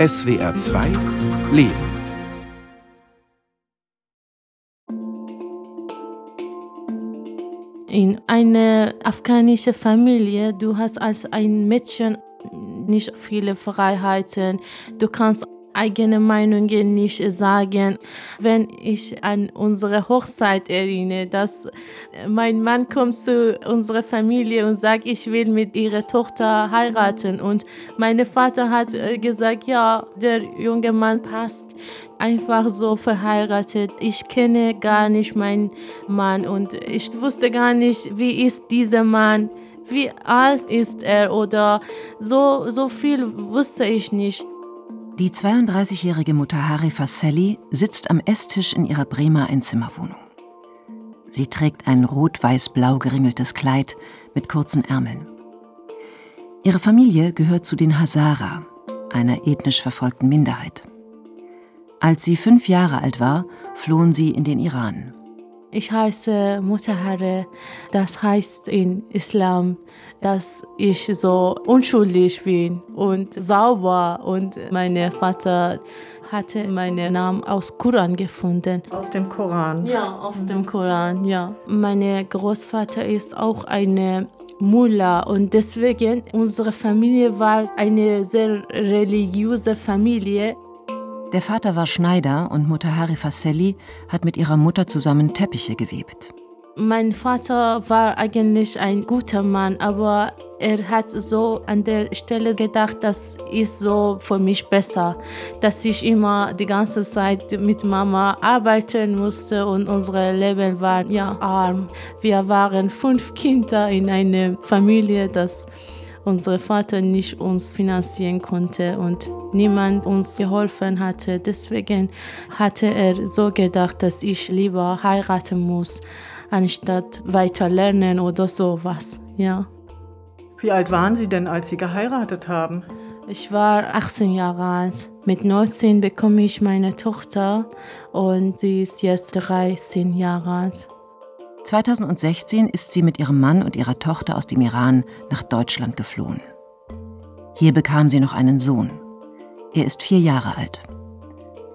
SWR 2 Leben. In eine afghanische Familie, du hast als ein Mädchen nicht viele Freiheiten. Du kannst eigene Meinungen nicht sagen. Wenn ich an unsere Hochzeit erinnere, dass mein Mann kommt zu unserer Familie und sagt, ich will mit ihrer Tochter heiraten und mein Vater hat äh, gesagt, ja, der junge Mann passt einfach so verheiratet. Ich kenne gar nicht meinen Mann und ich wusste gar nicht, wie ist dieser Mann, wie alt ist er oder so, so viel wusste ich nicht. Die 32-jährige Mutahari Fasselli sitzt am Esstisch in ihrer Bremer Einzimmerwohnung. Sie trägt ein rot-weiß-blau geringeltes Kleid mit kurzen Ärmeln. Ihre Familie gehört zu den Hazara, einer ethnisch verfolgten Minderheit. Als sie fünf Jahre alt war, flohen sie in den Iran. Ich heiße Mutahare, das heißt in Islam, dass ich so unschuldig bin und sauber. Und mein Vater hatte meinen Namen aus Koran gefunden. Aus dem Koran? Ja, aus dem Koran, ja. Mein Großvater ist auch eine Mullah und deswegen unsere Familie war eine sehr religiöse Familie. Der Vater war Schneider und Mutter Hari Fasselli hat mit ihrer Mutter zusammen Teppiche gewebt. Mein Vater war eigentlich ein guter Mann, aber er hat so an der Stelle gedacht, das ist so für mich besser, dass ich immer die ganze Zeit mit Mama arbeiten musste und unser Leben war ja arm. Wir waren fünf Kinder in einer Familie, das unser Vater nicht uns finanzieren konnte und niemand uns geholfen hatte. Deswegen hatte er so gedacht, dass ich lieber heiraten muss, anstatt weiter lernen oder sowas. Ja. Wie alt waren Sie denn, als Sie geheiratet haben? Ich war 18 Jahre alt. Mit 19 bekomme ich meine Tochter und sie ist jetzt 13 Jahre alt. 2016 ist sie mit ihrem Mann und ihrer Tochter aus dem Iran nach Deutschland geflohen. Hier bekam sie noch einen Sohn. Er ist vier Jahre alt.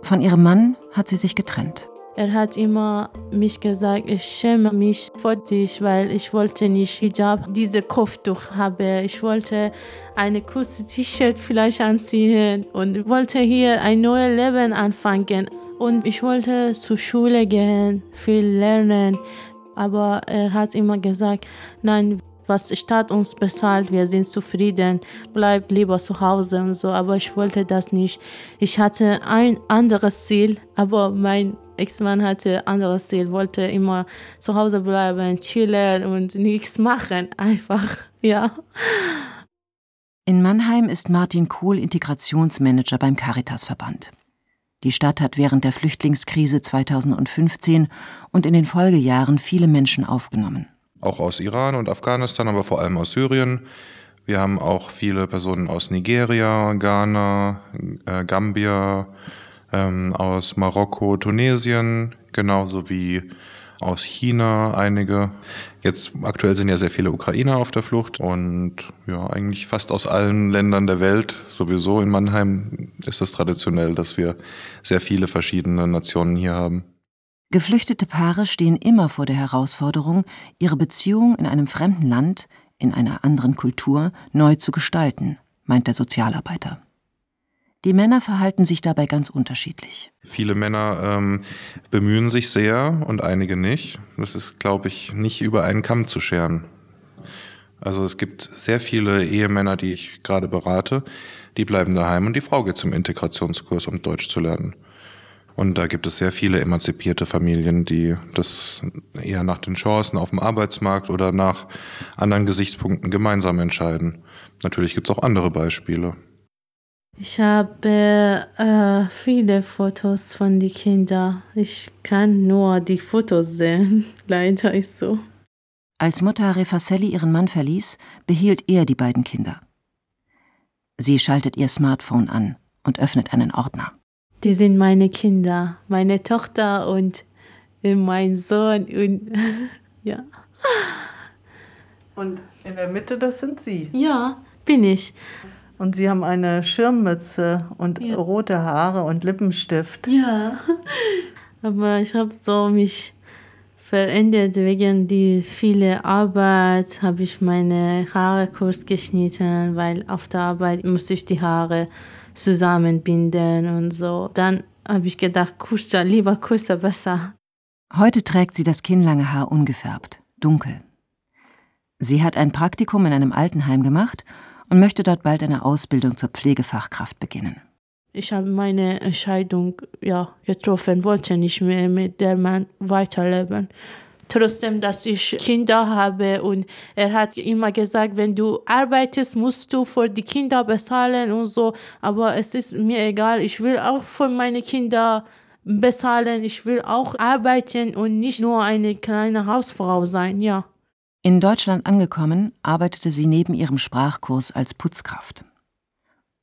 Von ihrem Mann hat sie sich getrennt. Er hat immer mich gesagt, ich schäme mich vor dich, weil ich wollte nicht Hijab, diese Kopftuch habe. Ich wollte eine kurze T-Shirt vielleicht anziehen und wollte hier ein neues Leben anfangen. Und ich wollte zur Schule gehen, viel lernen. Aber er hat immer gesagt, nein, was die Stadt uns bezahlt, wir sind zufrieden, bleib lieber zu Hause und so. Aber ich wollte das nicht. Ich hatte ein anderes Ziel, aber mein Ex-Mann hatte ein anderes Ziel, wollte immer zu Hause bleiben, chillen und nichts machen, einfach, ja. In Mannheim ist Martin Kohl Integrationsmanager beim Caritasverband. Die Stadt hat während der Flüchtlingskrise 2015 und in den Folgejahren viele Menschen aufgenommen. Auch aus Iran und Afghanistan, aber vor allem aus Syrien. Wir haben auch viele Personen aus Nigeria, Ghana, äh, Gambia, ähm, aus Marokko, Tunesien, genauso wie aus China einige. Jetzt aktuell sind ja sehr viele Ukrainer auf der Flucht und ja, eigentlich fast aus allen Ländern der Welt. Sowieso in Mannheim ist es traditionell, dass wir sehr viele verschiedene Nationen hier haben. Geflüchtete Paare stehen immer vor der Herausforderung, ihre Beziehung in einem fremden Land, in einer anderen Kultur neu zu gestalten, meint der Sozialarbeiter. Die Männer verhalten sich dabei ganz unterschiedlich. Viele Männer ähm, bemühen sich sehr und einige nicht. Das ist, glaube ich, nicht über einen Kamm zu scheren. Also es gibt sehr viele Ehemänner, die ich gerade berate, die bleiben daheim und die Frau geht zum Integrationskurs, um Deutsch zu lernen. Und da gibt es sehr viele emanzipierte Familien, die das eher nach den Chancen auf dem Arbeitsmarkt oder nach anderen Gesichtspunkten gemeinsam entscheiden. Natürlich gibt es auch andere Beispiele. Ich habe äh, viele Fotos von den Kindern. Ich kann nur die Fotos sehen. Leider ist so. Als Mutter Refasselli ihren Mann verließ, behielt er die beiden Kinder. Sie schaltet ihr Smartphone an und öffnet einen Ordner. Die sind meine Kinder, meine Tochter und mein Sohn und ja. Und in der Mitte, das sind Sie. Ja, bin ich. Und Sie haben eine Schirmmütze und Ja. rote Haare und Lippenstift. Ja, aber ich habe so mich verändert wegen die viele Arbeit habe ich meine Haare kurz geschnitten, weil auf der Arbeit musste ich die Haare zusammenbinden und so. Dann habe ich gedacht, kurzer, lieber kurzer besser. Heute trägt sie das kinnlange Haar ungefärbt, dunkel. Sie hat ein Praktikum in einem Altenheim gemacht und möchte dort bald eine Ausbildung zur Pflegefachkraft beginnen. Ich habe meine Entscheidung ja, getroffen, wollte nicht mehr mit der Mann weiterleben. Trotzdem, dass ich Kinder habe und er hat immer gesagt, wenn du arbeitest, musst du für die Kinder bezahlen und so. Aber es ist mir egal, ich will auch für meine Kinder bezahlen, ich will auch arbeiten und nicht nur eine kleine Hausfrau sein, ja. In Deutschland angekommen, arbeitete sie neben ihrem Sprachkurs als Putzkraft.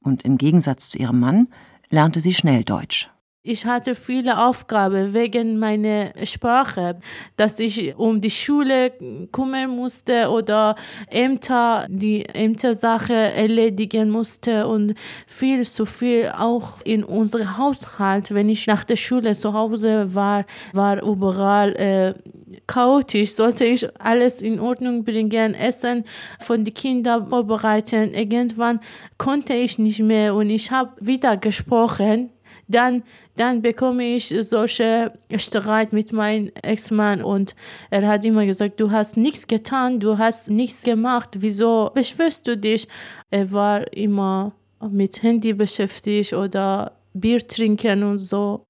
Und im Gegensatz zu ihrem Mann lernte sie schnell Deutsch. Ich hatte viele Aufgaben wegen meiner Sprache, dass ich um die Schule kümmern musste oder Ämter, die Ämtersache erledigen musste und viel zu viel auch in unserem Haushalt. Wenn ich nach der Schule zu Hause war, war überall äh, chaotisch. Sollte ich alles in Ordnung bringen, Essen von den Kindern vorbereiten. Irgendwann konnte ich nicht mehr und ich habe wieder gesprochen dann, dann bekomme ich solche Streit mit meinem Ex-Mann und er hat immer gesagt, du hast nichts getan, du hast nichts gemacht, wieso beschwerst du dich? Er war immer mit Handy beschäftigt oder Bier trinken und so.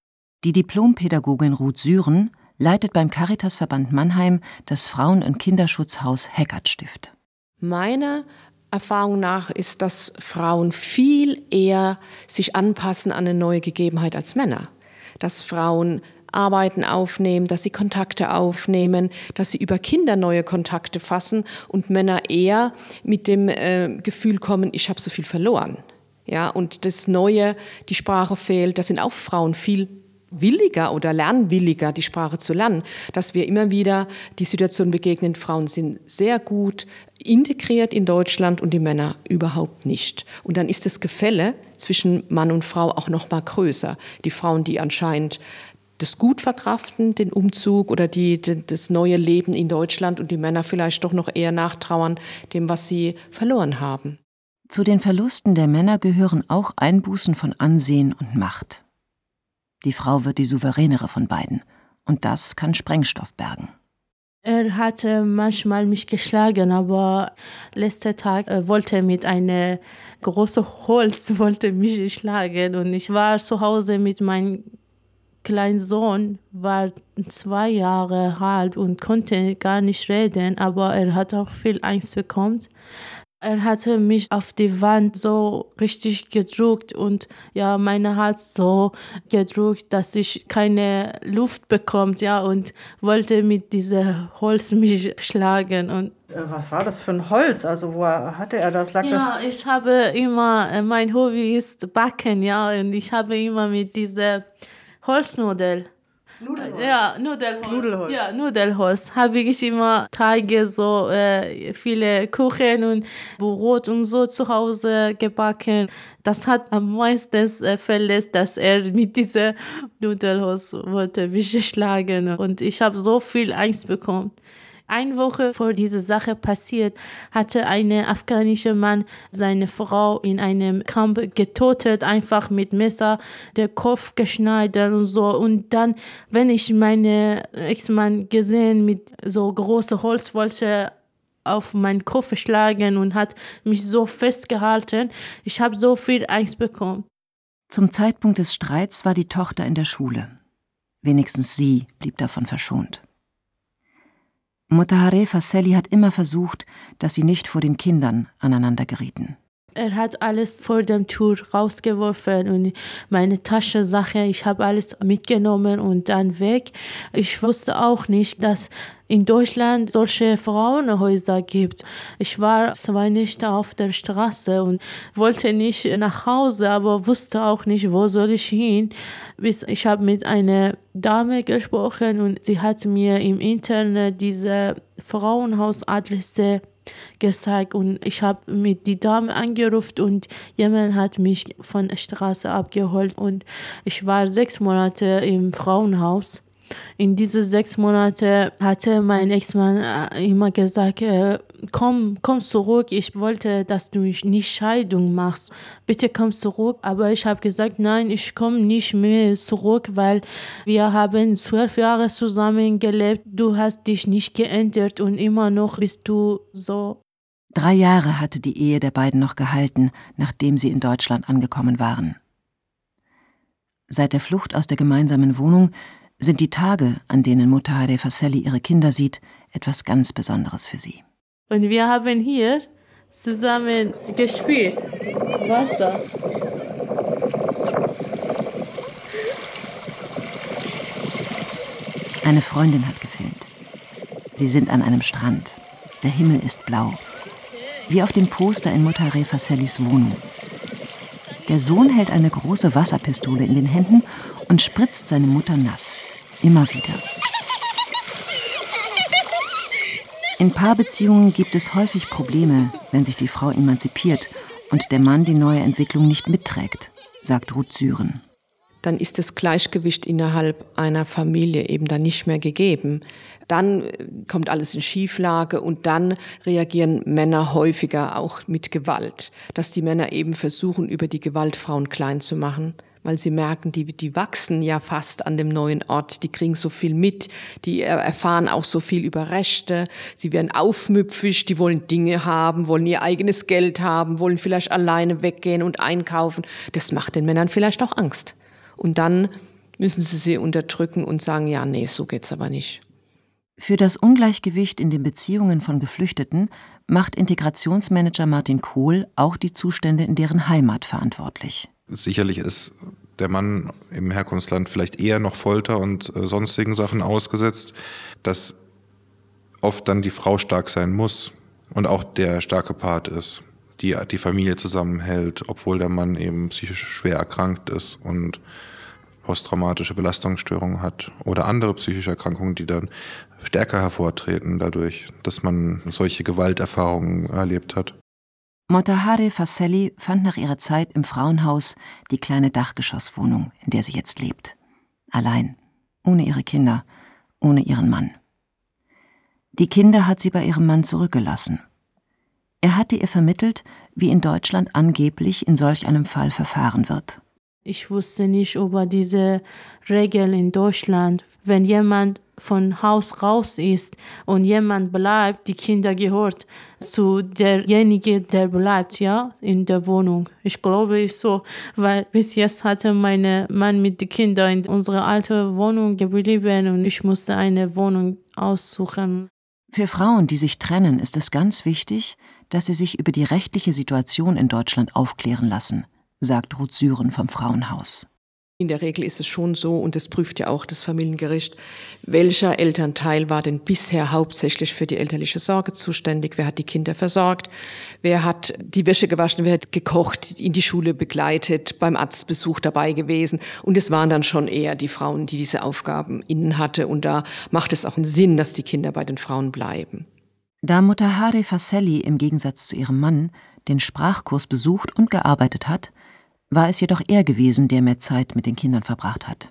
Die Diplompädagogin Ruth Süren leitet beim Caritasverband Mannheim das Frauen- und Kinderschutzhaus Heckert Stift. Meiner Erfahrung nach ist, dass Frauen viel eher sich anpassen an eine neue Gegebenheit als Männer. Dass Frauen Arbeiten aufnehmen, dass sie Kontakte aufnehmen, dass sie über Kinder neue Kontakte fassen und Männer eher mit dem äh, Gefühl kommen, ich habe so viel verloren. Ja, und das Neue, die Sprache fehlt, da sind auch Frauen viel williger oder lernwilliger, die Sprache zu lernen, dass wir immer wieder die Situation begegnen, Frauen sind sehr gut integriert in Deutschland und die Männer überhaupt nicht. Und dann ist das Gefälle zwischen Mann und Frau auch noch mal größer. Die Frauen, die anscheinend das gut verkraften, den Umzug oder die, das neue Leben in Deutschland und die Männer vielleicht doch noch eher nachtrauern dem, was sie verloren haben. Zu den Verlusten der Männer gehören auch Einbußen von Ansehen und Macht. Die Frau wird die souveränere von beiden. Und das kann Sprengstoff bergen. Er hatte manchmal mich geschlagen, aber letzter Tag äh, wollte er mit einem großen Holz wollte mich schlagen und ich war zu Hause mit meinem kleinen Sohn, war zwei Jahre alt und konnte gar nicht reden, aber er hat auch viel Angst bekommen. Er hatte mich auf die Wand so richtig gedrückt und ja, meine Hals so gedrückt, dass ich keine Luft bekommt, ja, und wollte mit dieser Holz mich schlagen und Äh, Was war das für ein Holz? Also wo hatte er das? Lag ja, ich habe immer, äh, mein Hobby ist Backen, ja, und ich habe immer mit dieser Holznudel. Nudelholz. Ja, Nudelholz. Nudelholz. Ja, Nudelholz. Habe ich immer Teige, so äh, viele Kuchen und Brot und so zu Hause gebacken. Das hat am meisten äh, verletzt, dass er mit dieser Nudelholz wollte mich schlagen. Und ich habe so viel Angst bekommen. Eine Woche vor dieser Sache passiert, hatte ein afghanischer Mann seine Frau in einem Camp getötet, einfach mit Messer der Kopf geschneidert und so. Und dann, wenn ich meinen Ex-Mann gesehen mit so große Holzwolche auf meinen Kopf schlagen und hat mich so festgehalten, ich habe so viel Angst bekommen. Zum Zeitpunkt des Streits war die Tochter in der Schule. Wenigstens sie blieb davon verschont. Mutahare Fasseli hat immer versucht, dass sie nicht vor den Kindern aneinander gerieten. Er hat alles vor dem Tür rausgeworfen und meine Taschensache, ich habe alles mitgenommen und dann weg. Ich wusste auch nicht, dass in Deutschland solche Frauenhäuser gibt. Ich war zwei Nächte auf der Straße und wollte nicht nach Hause, aber wusste auch nicht, wo soll ich hin. Bis ich habe mit einer Dame gesprochen und sie hat mir im Internet diese Frauenhausadresse gezeigt und ich habe mit die Dame angerufen und jemand hat mich von der Straße abgeholt und ich war sechs Monate im Frauenhaus. In diese sechs Monate hatte mein Ex-Mann äh, immer gesagt, äh, komm, komm zurück. Ich wollte, dass du nicht Scheidung machst. Bitte komm zurück. Aber ich habe gesagt, nein, ich komme nicht mehr zurück, weil wir haben zwölf Jahre zusammen gelebt. Du hast dich nicht geändert und immer noch bist du so. Drei Jahre hatte die Ehe der beiden noch gehalten, nachdem sie in Deutschland angekommen waren. Seit der Flucht aus der gemeinsamen Wohnung sind die Tage, an denen Mutter Hare Faselli ihre Kinder sieht, etwas ganz Besonderes für sie. Und wir haben hier zusammen gespielt. Wasser. Eine Freundin hat gefilmt. Sie sind an einem Strand. Der Himmel ist blau. Wie auf dem Poster in Mutter Refasellis Wohnung. Der Sohn hält eine große Wasserpistole in den Händen und spritzt seine Mutter nass. Immer wieder. In Paarbeziehungen gibt es häufig Probleme, wenn sich die Frau emanzipiert und der Mann die neue Entwicklung nicht mitträgt, sagt Ruth Syren. Dann ist das Gleichgewicht innerhalb einer Familie eben dann nicht mehr gegeben. Dann äh, kommt alles in Schieflage und dann reagieren Männer häufiger auch mit Gewalt. Dass die Männer eben versuchen, über die Gewalt Frauen klein zu machen weil sie merken, die, die wachsen ja fast an dem neuen Ort, die kriegen so viel mit, die erfahren auch so viel über Rechte, sie werden aufmüpfig, die wollen Dinge haben, wollen ihr eigenes Geld haben, wollen vielleicht alleine weggehen und einkaufen. Das macht den Männern vielleicht auch Angst. Und dann müssen sie sie unterdrücken und sagen, ja, nee, so geht's aber nicht. Für das Ungleichgewicht in den Beziehungen von Geflüchteten macht Integrationsmanager Martin Kohl auch die Zustände in deren Heimat verantwortlich. Sicherlich ist der Mann im Herkunftsland vielleicht eher noch Folter und äh, sonstigen Sachen ausgesetzt, dass oft dann die Frau stark sein muss und auch der starke Part ist, die die Familie zusammenhält, obwohl der Mann eben psychisch schwer erkrankt ist und posttraumatische Belastungsstörungen hat oder andere psychische Erkrankungen, die dann stärker hervortreten dadurch, dass man solche Gewalterfahrungen erlebt hat. Motahari Faselli fand nach ihrer Zeit im Frauenhaus die kleine Dachgeschosswohnung, in der sie jetzt lebt. Allein, ohne ihre Kinder, ohne ihren Mann. Die Kinder hat sie bei ihrem Mann zurückgelassen. Er hatte ihr vermittelt, wie in Deutschland angeblich in solch einem Fall verfahren wird. Ich wusste nicht über diese Regel in Deutschland. Wenn jemand von Haus raus ist und jemand bleibt, die Kinder gehört zu derjenige, der bleibt, ja, in der Wohnung. Ich glaube ist so, weil bis jetzt hatte mein Mann mit den Kindern in unserer alten Wohnung geblieben und ich musste eine Wohnung aussuchen. Für Frauen, die sich trennen, ist es ganz wichtig, dass sie sich über die rechtliche Situation in Deutschland aufklären lassen, sagt Ruth Syren vom Frauenhaus. In der Regel ist es schon so, und das prüft ja auch das Familiengericht, welcher Elternteil war denn bisher hauptsächlich für die elterliche Sorge zuständig? Wer hat die Kinder versorgt? Wer hat die Wäsche gewaschen? Wer hat gekocht, in die Schule begleitet, beim Arztbesuch dabei gewesen? Und es waren dann schon eher die Frauen, die diese Aufgaben innen hatte. Und da macht es auch einen Sinn, dass die Kinder bei den Frauen bleiben. Da Mutter Hare Faselli im Gegensatz zu ihrem Mann den Sprachkurs besucht und gearbeitet hat, war es jedoch er gewesen, der mehr Zeit mit den Kindern verbracht hat.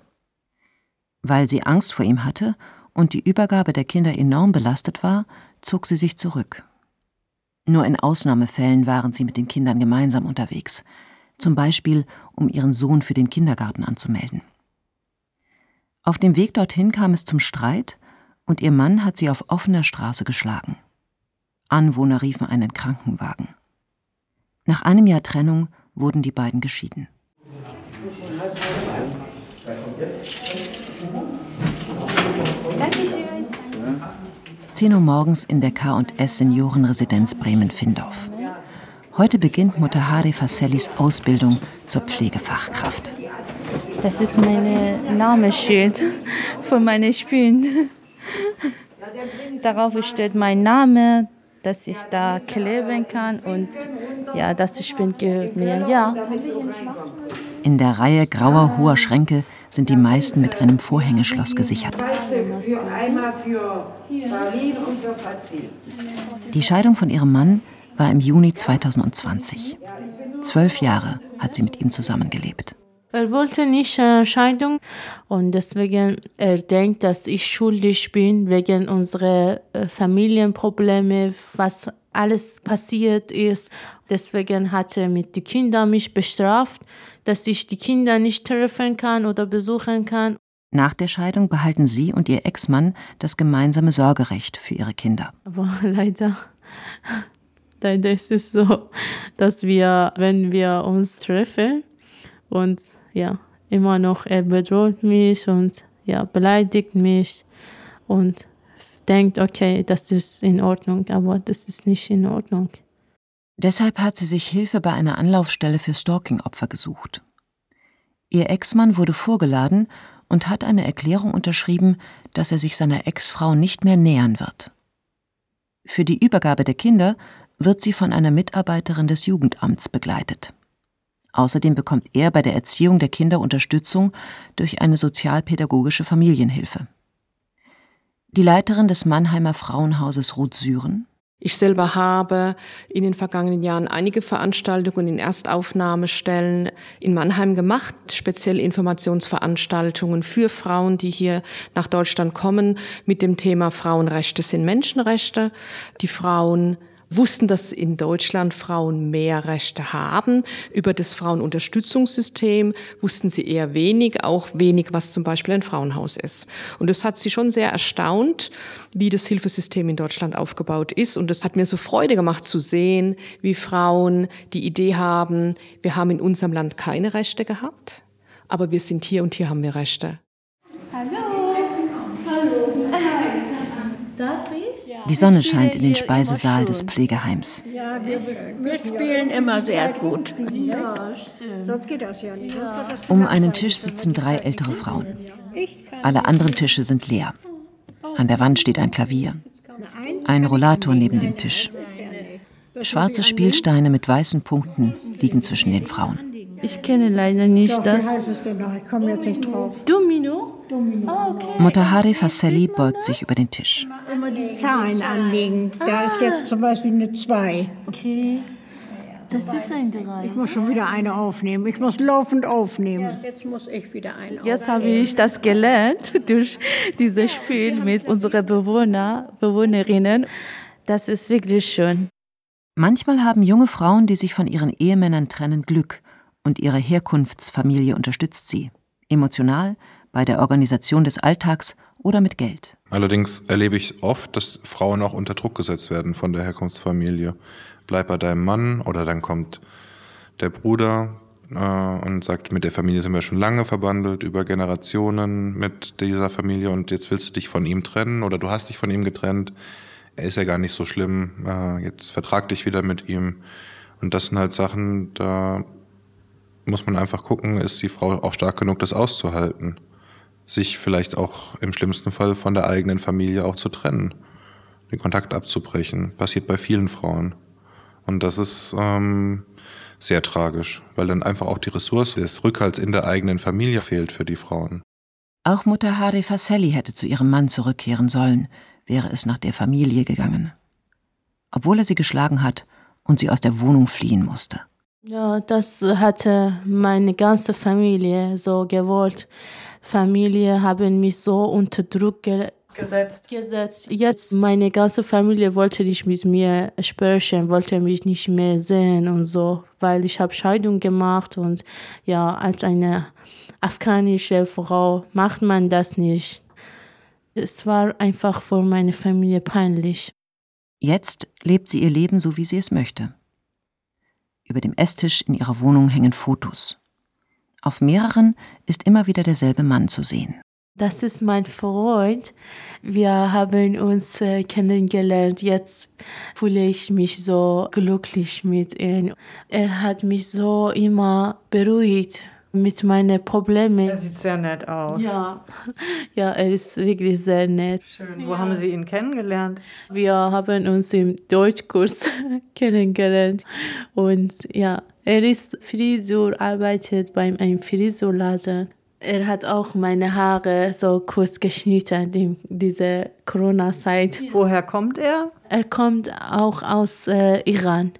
Weil sie Angst vor ihm hatte und die Übergabe der Kinder enorm belastet war, zog sie sich zurück. Nur in Ausnahmefällen waren sie mit den Kindern gemeinsam unterwegs, zum Beispiel um ihren Sohn für den Kindergarten anzumelden. Auf dem Weg dorthin kam es zum Streit und ihr Mann hat sie auf offener Straße geschlagen. Anwohner riefen einen Krankenwagen. Nach einem Jahr Trennung wurden die beiden geschieden. Dankeschön. 10 Uhr morgens in der K&S Seniorenresidenz Bremen-Findorf. Heute beginnt Mutter Hare Fasellis Ausbildung zur Pflegefachkraft. Das ist mein Namensschild von meinen Spielen. Darauf steht mein Name, dass ich da kleben kann und ja, dass ich bin mir ja. In der Reihe grauer hoher Schränke sind die meisten mit einem Vorhängeschloss gesichert. Die Scheidung von ihrem Mann war im Juni 2020. Zwölf Jahre hat sie mit ihm zusammengelebt. Er wollte nicht äh, Scheidung und deswegen er denkt, dass ich schuldig bin wegen unserer äh, Familienprobleme, was alles passiert ist. Deswegen hat er mit den Kindern mich bestraft, dass ich die Kinder nicht treffen kann oder besuchen kann. Nach der Scheidung behalten sie und ihr Ex-Mann das gemeinsame Sorgerecht für ihre Kinder. Aber leider, leider ist es so, dass wir, wenn wir uns treffen und ja, immer noch, er bedroht mich und ja, beleidigt mich und denkt, okay, das ist in Ordnung, aber das ist nicht in Ordnung. Deshalb hat sie sich Hilfe bei einer Anlaufstelle für Stalking-Opfer gesucht. Ihr Ex-Mann wurde vorgeladen und hat eine Erklärung unterschrieben, dass er sich seiner Ex-Frau nicht mehr nähern wird. Für die Übergabe der Kinder wird sie von einer Mitarbeiterin des Jugendamts begleitet. Außerdem bekommt er bei der Erziehung der Kinder Unterstützung durch eine sozialpädagogische Familienhilfe. Die Leiterin des Mannheimer Frauenhauses Ruth Süren ich selber habe in den vergangenen Jahren einige Veranstaltungen in Erstaufnahmestellen in Mannheim gemacht, speziell Informationsveranstaltungen für Frauen, die hier nach Deutschland kommen, mit dem Thema Frauenrechte sind Menschenrechte. Die Frauen wussten, dass in Deutschland Frauen mehr Rechte haben. Über das Frauenunterstützungssystem wussten sie eher wenig, auch wenig, was zum Beispiel ein Frauenhaus ist. Und das hat sie schon sehr erstaunt, wie das Hilfesystem in Deutschland aufgebaut ist. Und es hat mir so Freude gemacht zu sehen, wie Frauen die Idee haben, wir haben in unserem Land keine Rechte gehabt, aber wir sind hier und hier haben wir Rechte. Hallo. Hallo. Darf ich? Die Sonne scheint in den Speisesaal des Pflegeheims. Ja, wir, wir spielen immer sehr gut. Ja, Sonst geht das ja nicht. Um einen Tisch sitzen drei ältere Frauen. Alle anderen Tische sind leer. An der Wand steht ein Klavier. Ein Rollator neben dem Tisch. Schwarze Spielsteine mit weißen Punkten liegen zwischen den Frauen. Ich kenne leider nicht Doch, das. Wie heißt es denn noch? Ich komme jetzt nicht drauf. Domino? Oh, okay. Motahari Fasseli beugt sich über den Tisch. Immer die Zahlen anlegen. Da ist jetzt zum Beispiel eine 2. Okay. Das ist ein Drei. Ich muss schon wieder eine aufnehmen. Ich muss laufend aufnehmen. Jetzt muss ich wieder eine aufnehmen. Jetzt habe ich das gelernt durch dieses Spiel mit unseren Bewohner, Bewohnerinnen. Das ist wirklich schön. Manchmal haben junge Frauen, die sich von ihren Ehemännern trennen, Glück und ihre Herkunftsfamilie unterstützt sie. Emotional, bei der Organisation des Alltags oder mit Geld. Allerdings erlebe ich oft, dass Frauen auch unter Druck gesetzt werden von der Herkunftsfamilie. Bleib bei deinem Mann oder dann kommt der Bruder äh, und sagt, mit der Familie sind wir schon lange verbandelt, über Generationen mit dieser Familie und jetzt willst du dich von ihm trennen oder du hast dich von ihm getrennt. Er ist ja gar nicht so schlimm, äh, jetzt vertrag dich wieder mit ihm. Und das sind halt Sachen, da muss man einfach gucken, ist die Frau auch stark genug, das auszuhalten. Sich vielleicht auch im schlimmsten Fall von der eigenen Familie auch zu trennen, den Kontakt abzubrechen. Passiert bei vielen Frauen. Und das ist ähm, sehr tragisch, weil dann einfach auch die Ressource des Rückhalts in der eigenen Familie fehlt für die Frauen. Auch Mutter Hari Faselli hätte zu ihrem Mann zurückkehren sollen, wäre es nach der Familie gegangen. Obwohl er sie geschlagen hat und sie aus der Wohnung fliehen musste. Ja, das hatte meine ganze Familie so gewollt. Familie haben mich so unter Druck ge Gesetzt. gesetzt. Jetzt meine ganze Familie wollte nicht mit mir sprechen, wollte mich nicht mehr sehen und so, weil ich habe Scheidung gemacht und ja, als eine afghanische Frau macht man das nicht. Es war einfach für meine Familie peinlich. Jetzt lebt sie ihr Leben so, wie sie es möchte. Über dem Esstisch in ihrer Wohnung hängen Fotos. Auf mehreren ist immer wieder derselbe Mann zu sehen. Das ist mein Freund. Wir haben uns äh, kennengelernt. Jetzt fühle ich mich so glücklich mit ihm. Er hat mich so immer beruhigt mit meinen Problemen. Er sieht sehr nett aus. Ja, ja, er ist wirklich sehr nett. Schön. Wo haben Sie ihn kennengelernt? Wir haben uns im Deutschkurs kennengelernt und ja, er ist Friseur, arbeitet bei einem Friseurladen. Er hat auch meine Haare so kurz geschnitten in dieser Corona-Zeit. Woher kommt er? Er kommt auch aus äh, Iran,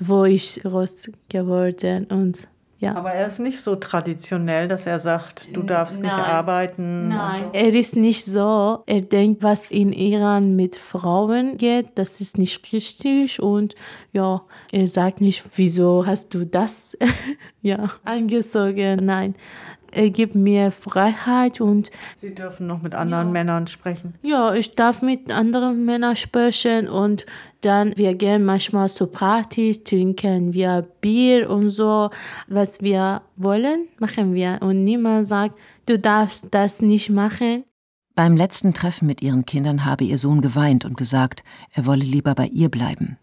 wo ich groß geworden und ja. Aber er ist nicht so traditionell, dass er sagt, du darfst nicht Nein. arbeiten. Nein, er ist nicht so. Er denkt, was in Iran mit Frauen geht, das ist nicht richtig. Und ja, er sagt nicht, wieso hast du das ja, angezogen. Nein, er gibt mir Freiheit und Sie dürfen noch mit anderen Männern sprechen. ja, ich darf mit anderen Männern sprechen und dann wir gehen manchmal zu Partys, trinken wir Bier und so. Was wir wollen, machen wir. Und niemand sagt, du darfst das nicht machen. Beim letzten Treffen mit ihren Kindern habe ihr Sohn geweint und gesagt, er wolle lieber bei ihr bleiben.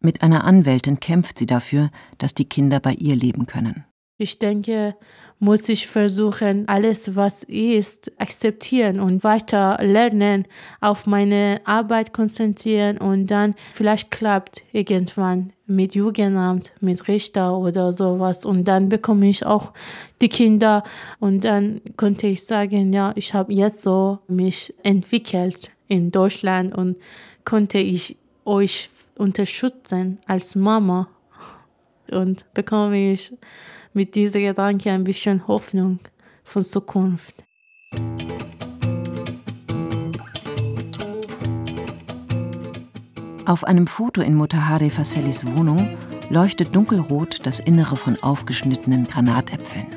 Mit einer Anwältin kämpft sie dafür, dass die Kinder bei ihr leben können. Ich denke, muss ich versuchen, alles, was ist, akzeptieren und weiter lernen, auf meine Arbeit konzentrieren und dann vielleicht klappt irgendwann mit Jugendamt, mit Richter oder sowas und dann bekomme ich auch die Kinder und dann konnte ich sagen, ja, ich habe jetzt so mich entwickelt in Deutschland und konnte ich euch unterstützen als Mama und bekomme ich mit diesem Gedanke ein bisschen Hoffnung von Zukunft. Auf einem Foto in Mutahari Fasellis Wohnung leuchtet dunkelrot das Innere von aufgeschnittenen Granatäpfeln.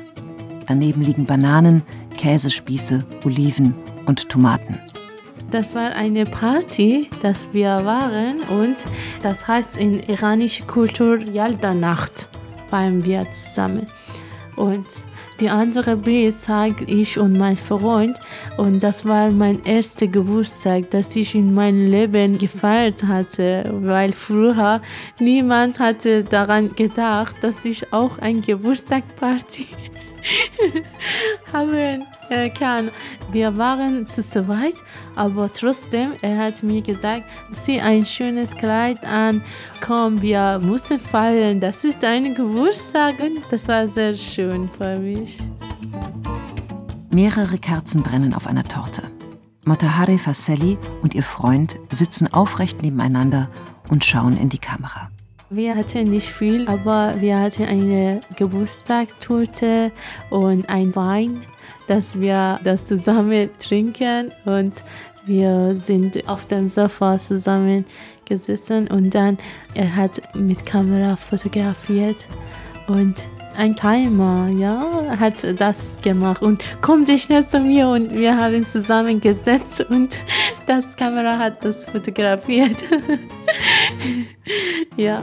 Daneben liegen Bananen, Käsespieße, Oliven und Tomaten. Das war eine Party, dass wir waren und das heißt in iranischer Kultur Yalda-Nacht feiern wir zusammen. Und die andere Bild zeige ich und mein Freund und das war mein erster Geburtstag, das ich in meinem Leben gefeiert hatte, weil früher niemand hatte daran gedacht, dass ich auch ein Geburtstagparty haben äh, kann. Wir waren zu zweit, aber trotzdem, er hat mir gesagt, zieh ein schönes Kleid an, komm, wir müssen feiern, das ist dein Geburtstag und das war sehr schön für mich. Mehrere Kerzen brennen auf einer Torte. Motahari Faselli und ihr Freund sitzen aufrecht nebeneinander und schauen in die Kamera. Wir hatten nicht viel, aber wir hatten eine Geburtstagstorte und ein Wein, dass wir das zusammen trinken und wir sind auf dem Sofa zusammen gesessen und dann er hat mit Kamera fotografiert und ein Timer, ja, hat das gemacht und komm dich schnell zu mir und wir haben zusammen gesetzt und das Kamera hat das fotografiert. ja.